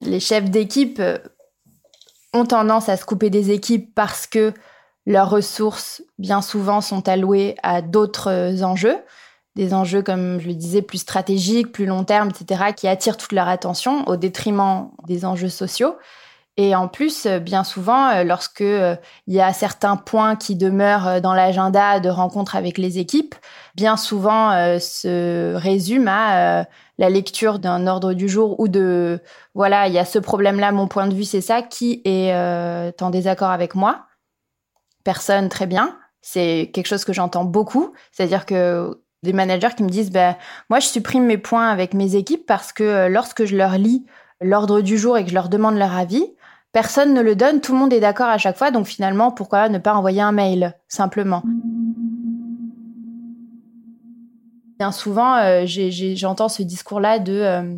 Les chefs d'équipe euh, ont tendance à se couper des équipes parce que leurs ressources, bien souvent, sont allouées à d'autres euh, enjeux, des enjeux, comme je le disais, plus stratégiques, plus long terme, etc., qui attirent toute leur attention au détriment des enjeux sociaux. Et en plus, euh, bien souvent, euh, lorsque euh, il y a certains points qui demeurent dans l'agenda de rencontre avec les équipes, bien souvent se résume à la lecture d'un ordre du jour ou de voilà, il y a ce problème-là, mon point de vue c'est ça, qui est en désaccord avec moi Personne, très bien. C'est quelque chose que j'entends beaucoup, c'est-à-dire que des managers qui me disent ben moi je supprime mes points avec mes équipes parce que lorsque je leur lis l'ordre du jour et que je leur demande leur avis, personne ne le donne, tout le monde est d'accord à chaque fois, donc finalement, pourquoi ne pas envoyer un mail, simplement? Bien souvent, euh, j'entends ce discours-là de euh,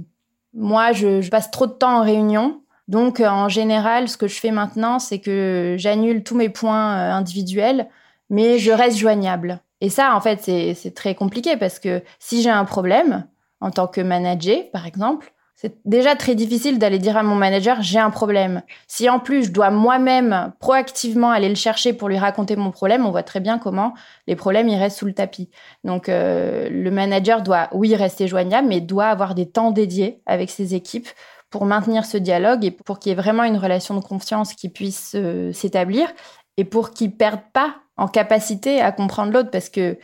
moi, je, passe trop de temps en réunion, donc euh, en général, ce que je fais maintenant, c'est que j'annule tous mes points individuels, mais je reste joignable. Et ça, en fait, c'est très compliqué parce que si j'ai un problème, en tant que manager, par exemple, c'est déjà très difficile d'aller dire à mon manager j'ai un problème. Si en plus je dois moi-même proactivement aller le chercher pour lui raconter mon problème, on voit très bien comment les problèmes ils restent sous le tapis. Donc euh, le manager doit oui rester joignable, mais doit avoir des temps dédiés avec ses équipes pour maintenir ce dialogue et pour qu'il y ait vraiment une relation de confiance qui puisse euh, s'établir et pour qu'ils perdent pas en capacité à comprendre l'autre parce que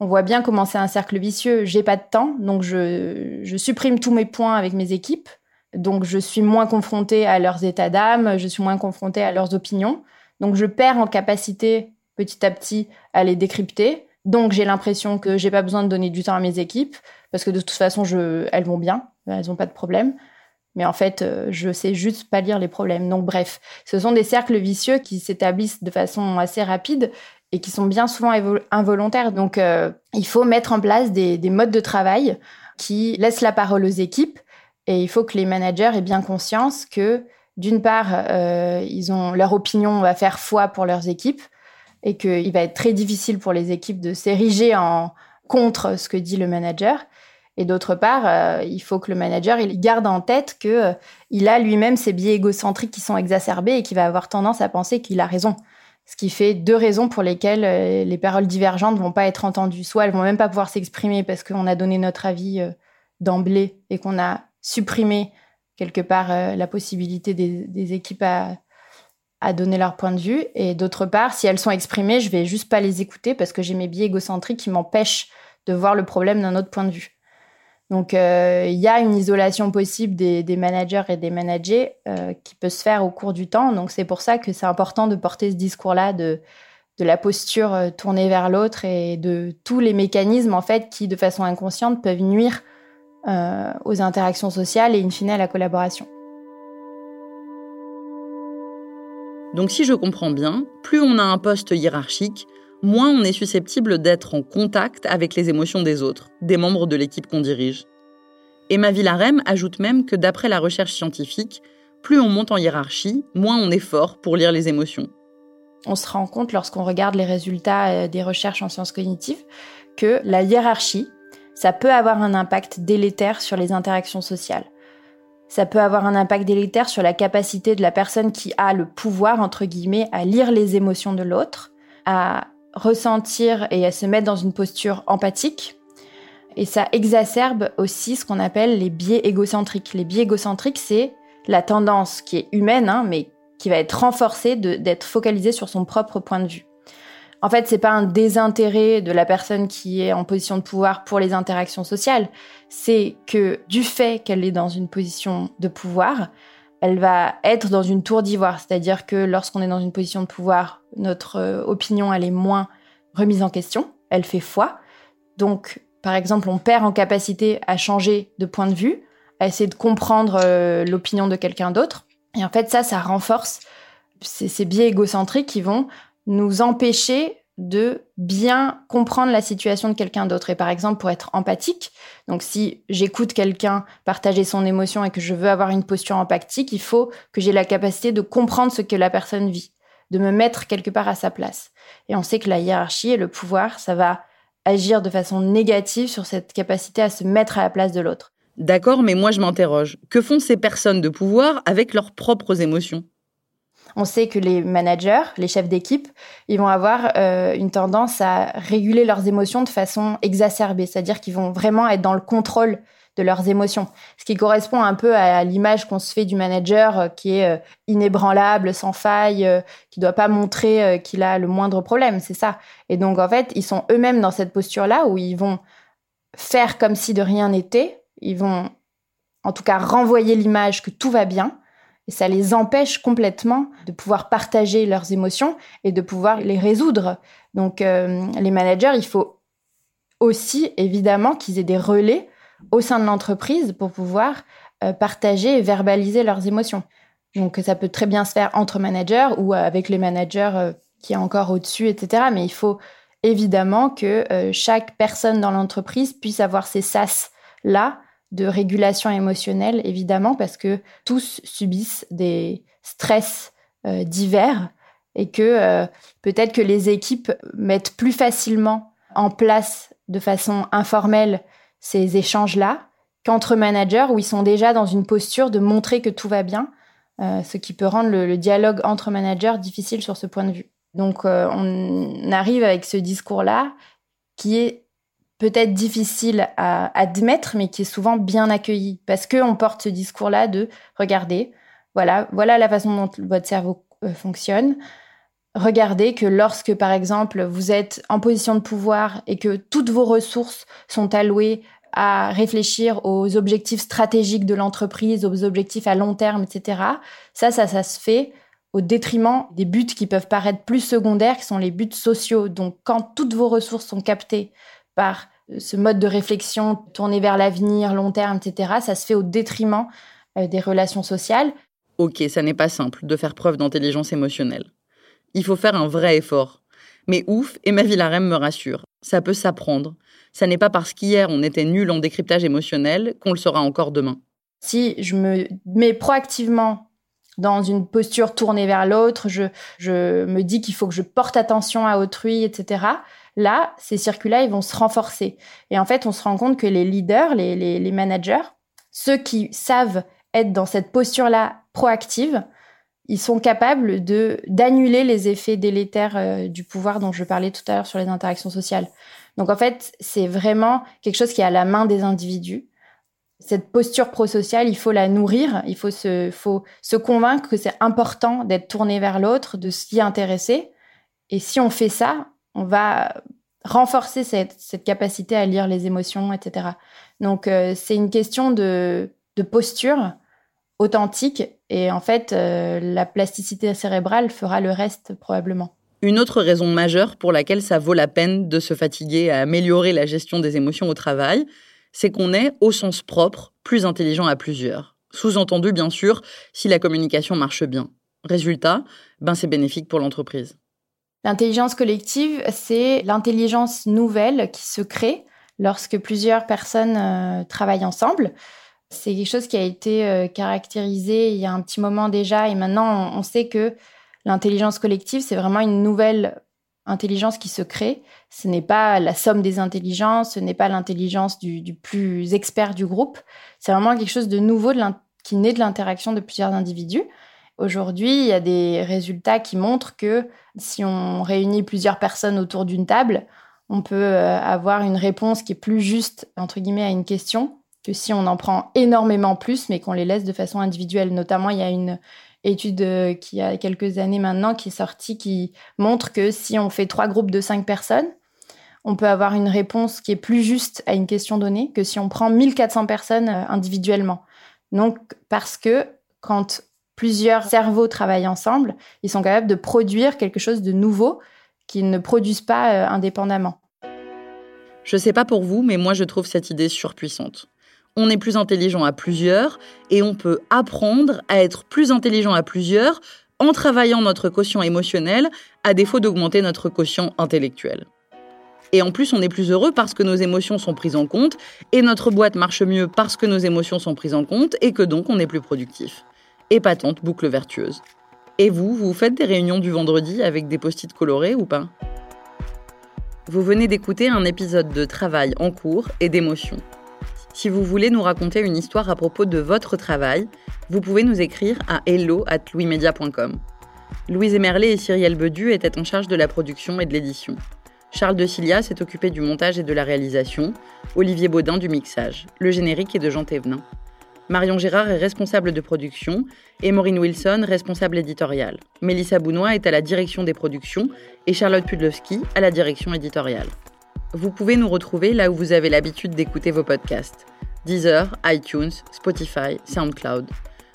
on voit bien comment c'est un cercle vicieux. J'ai pas de temps, donc je, supprime tous mes points avec mes équipes. Donc je suis moins confrontée à leurs états d'âme, je suis moins confrontée à leurs opinions. Donc je perds en capacité petit à petit à les décrypter. Donc j'ai l'impression que j'ai pas besoin de donner du temps à mes équipes parce que de toute façon je, elles vont bien, elles ont pas de problème. Mais en fait, euh, je sais juste pas lire les problèmes. Donc bref, ce sont des cercles vicieux qui s'établissent de façon assez rapide et qui sont bien souvent involontaires. Donc, euh, il faut mettre en place des, modes de travail qui laissent la parole aux équipes et il faut que les managers aient bien conscience que d'une part, euh, ils ont leur opinion va faire foi pour leurs équipes et qu'il va être très difficile pour les équipes de s'ériger en contre ce que dit le manager. Et d'autre part, euh, il faut que le manager garde en tête que euh, il a lui-même ses biais égocentriques qui sont exacerbés et qu'il va avoir tendance à penser qu'il a raison. Ce qui fait deux raisons pour lesquelles euh, les paroles divergentes vont pas être entendues. Soit elles vont même pas pouvoir s'exprimer parce qu'on a donné notre avis d'emblée et qu'on a supprimé quelque part la possibilité des, des équipes à, à donner leur point de vue. Et d'autre part, si elles sont exprimées, je vais juste pas les écouter parce que j'ai mes biais égocentriques qui m'empêchent de voir le problème d'un autre point de vue. Donc, euh, il y a une isolation possible des, managers et des managers euh, qui peut se faire au cours du temps. Donc, c'est pour ça que c'est important de porter ce discours-là de, la posture euh, tournée vers l'autre et de tous les mécanismes, en fait, qui, de façon inconsciente, peuvent nuire aux interactions sociales et, in fine, à la collaboration. Donc, si je comprends bien, plus on a un poste hiérarchique, moins on est susceptible d'être en contact avec les émotions des autres, des membres de l'équipe qu'on dirige. Emma Villarem ajoute même que d'après la recherche scientifique, plus on monte en hiérarchie, moins on est fort pour lire les émotions. On se rend compte lorsqu'on regarde les résultats euh, des recherches en sciences cognitives que la hiérarchie, ça peut avoir un impact délétère sur les interactions sociales. Ça peut avoir un impact délétère sur la capacité de la personne qui a le pouvoir, entre guillemets, à lire les émotions de l'autre, à ressentir et à se mettre dans une posture empathique. Et ça exacerbe aussi ce qu'on appelle les biais égocentriques. Les biais égocentriques, c'est la tendance qui est humaine, hein, mais qui va être renforcée d'être focalisée sur son propre point de vue. En fait, c'est pas un désintérêt de la personne qui est en position de pouvoir pour les interactions sociales. C'est que du fait qu'elle est dans une position de pouvoir, elle va être dans une tour d'ivoire. C'est-à-dire que lorsqu'on est dans une position de pouvoir, notre euh, opinion, elle est moins remise en question, elle fait foi. Donc, par exemple, on perd en capacité à changer de point de vue, à essayer de comprendre euh, l'opinion de quelqu'un d'autre. Et en fait, ça, ça renforce ces biais égocentriques qui vont nous empêcher de bien comprendre la situation de quelqu'un d'autre. Et par exemple, pour être empathique, donc si j'écoute quelqu'un partager son émotion et que je veux avoir une posture empathique, il faut que j'ai la capacité de comprendre ce que la personne vit, de me mettre quelque part à sa place. Et on sait que la hiérarchie et le pouvoir, ça va agir de façon négative sur cette capacité à se mettre à la place de l'autre. D'accord, mais moi je m'interroge. Que font ces personnes de pouvoir avec leurs propres émotions? On sait que les managers, les chefs d'équipe, ils vont avoir euh, une tendance à réguler leurs émotions de façon exacerbée, c'est-à-dire qu'ils vont vraiment être dans le contrôle de leurs émotions. Ce qui correspond un peu à l'image qu'on se fait du manager euh, qui est euh, inébranlable, sans faille, qui doit pas montrer qu'il a le moindre problème, c'est ça. Et donc en fait, ils sont eux-mêmes dans cette posture-là où ils vont faire comme si de rien n'était, ils vont en tout cas renvoyer l'image que tout va bien, et ça les empêche complètement de pouvoir partager leurs émotions et de pouvoir les résoudre. Donc euh, les managers, il faut aussi évidemment qu'ils aient des relais au sein de l'entreprise pour pouvoir euh, partager et verbaliser leurs émotions. Donc ça peut très bien se faire entre managers ou avec les managers euh, qui est encore au-dessus, etc. Mais il faut évidemment que chaque personne dans l'entreprise puisse avoir ces sas là de régulation émotionnelle, évidemment, parce que tous subissent des stress euh, divers et que euh, peut-être que les équipes mettent plus facilement en place de façon informelle ces échanges-là qu'entre managers où ils sont déjà dans une posture de montrer que tout va bien, euh, ce qui peut rendre le, dialogue entre managers difficile sur ce point de vue. Donc on arrive avec ce discours-là qui est peut-être difficile à admettre, mais qui est souvent bien accueilli. Parce qu'on porte ce discours-là de regardez, voilà, voilà la façon dont votre cerveau euh, fonctionne. Regardez que lorsque, par exemple, vous êtes en position de pouvoir et que toutes vos ressources sont allouées à réfléchir aux objectifs stratégiques de l'entreprise, aux objectifs à long terme, etc. Ça, ça, ça se fait au détriment des buts qui peuvent paraître plus secondaires, qui sont les buts sociaux. Donc, quand toutes vos ressources sont captées par ce mode de réflexion tourné vers l'avenir, long terme, etc., ça se fait au détriment euh, des relations sociales. Ok, ça n'est pas simple de faire preuve d'intelligence émotionnelle. Il faut faire un vrai effort. Mais ouf, Emma Villarem me rassure, ça peut s'apprendre. Ça n'est pas parce qu'hier on était nul en décryptage émotionnel qu'on le sera encore demain. Si je me mets proactivement dans une posture tournée vers l'autre, je, je me dis qu'il faut que je porte attention à autrui, etc. Là, ces circuits-là, ils vont se renforcer. Et en fait, on se rend compte que les leaders, les, les, les managers, ceux qui savent être dans cette posture-là proactive, ils sont capables de d'annuler les effets délétères euh, du pouvoir dont je parlais tout à l'heure sur les interactions sociales. Donc en fait, c'est vraiment quelque chose qui est à la main des individus. Cette posture prosociale, il faut la nourrir, il faut se, convaincre que c'est important d'être tourné vers l'autre, de s'y intéresser. Et si on fait ça, on va renforcer cette, capacité à lire les émotions, etc. Donc euh, c'est une question de, de posture authentique et en fait euh, la plasticité cérébrale fera le reste probablement. Une autre raison majeure pour laquelle ça vaut la peine de se fatiguer à améliorer la gestion des émotions au travail, c'est qu'on est, au sens propre, plus intelligent à plusieurs. Sous-entendu, bien sûr, si la communication marche bien. Résultat, ben c'est bénéfique pour l'entreprise. L'intelligence collective, c'est l'intelligence nouvelle qui se crée lorsque plusieurs personnes euh, travaillent ensemble. C'est quelque chose qui a été euh, caractérisé il y a un petit moment déjà et maintenant on, sait que l'intelligence collective, c'est vraiment une nouvelle intelligence qui se crée. Ce n'est pas la somme des intelligences, ce n'est pas l'intelligence du, plus expert du groupe. C'est vraiment quelque chose de nouveau qui naît de l'interaction de plusieurs individus. Aujourd'hui, il y a des résultats qui montrent que si on réunit plusieurs personnes autour d'une table, on peut euh, avoir une réponse qui est plus juste, entre guillemets, à une question que si on en prend énormément plus, mais qu'on les laisse de façon individuelle. Notamment, il y a une étude euh, qui a quelques années maintenant qui est sortie qui montre que si on fait trois groupes de cinq personnes, on peut avoir une réponse qui est plus juste à une question donnée que si on prend 1400 personnes euh, individuellement. Donc, parce que quand plusieurs cerveaux travaillent ensemble, ils sont capables de produire quelque chose de nouveau qu'ils ne produisent pas euh, indépendamment. Je sais pas pour vous, mais moi je trouve cette idée surpuissante on est plus intelligent à plusieurs et on peut apprendre à être plus intelligent à plusieurs en travaillant notre quotient émotionnel à défaut d'augmenter notre quotient intellectuel. Et en plus, on est plus heureux parce que nos émotions sont prises en compte et notre boîte marche mieux parce que nos émotions sont prises en compte et que donc on est plus productif. Épatante boucle vertueuse. Et vous, vous faites des réunions du vendredi avec des post-it colorés ou pas? Vous venez d'écouter un épisode de Travail en cours et d'émotion. Si vous voulez nous raconter une histoire à propos de votre travail, vous pouvez nous écrire à hello@louismedia.com. Louise Emerlet et Cyrielle Bedu étaient en charge de la production et de l'édition. Charles de Cilia s'est occupé du montage et de la réalisation, Olivier Baudin du mixage. Le générique est de Jean Thévenin. Marion Gérard est responsable de production et Maureen Wilson responsable éditoriale. Mélissa Bounois est à la direction des productions et Charlotte Pudlowski à la direction éditoriale. Vous pouvez nous retrouver là où vous avez l'habitude d'écouter vos podcasts. Deezer, iTunes, Spotify, SoundCloud.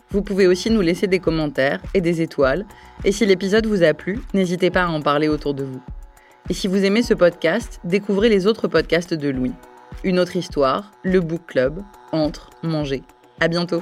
Vous pouvez aussi nous laisser des commentaires et des étoiles. Et si l'épisode vous a plu, n'hésitez pas à en parler autour de vous. Et si vous aimez ce podcast, découvrez les autres podcasts de Louis. Une autre histoire, le Book Club, Entre, Manger. À bientôt!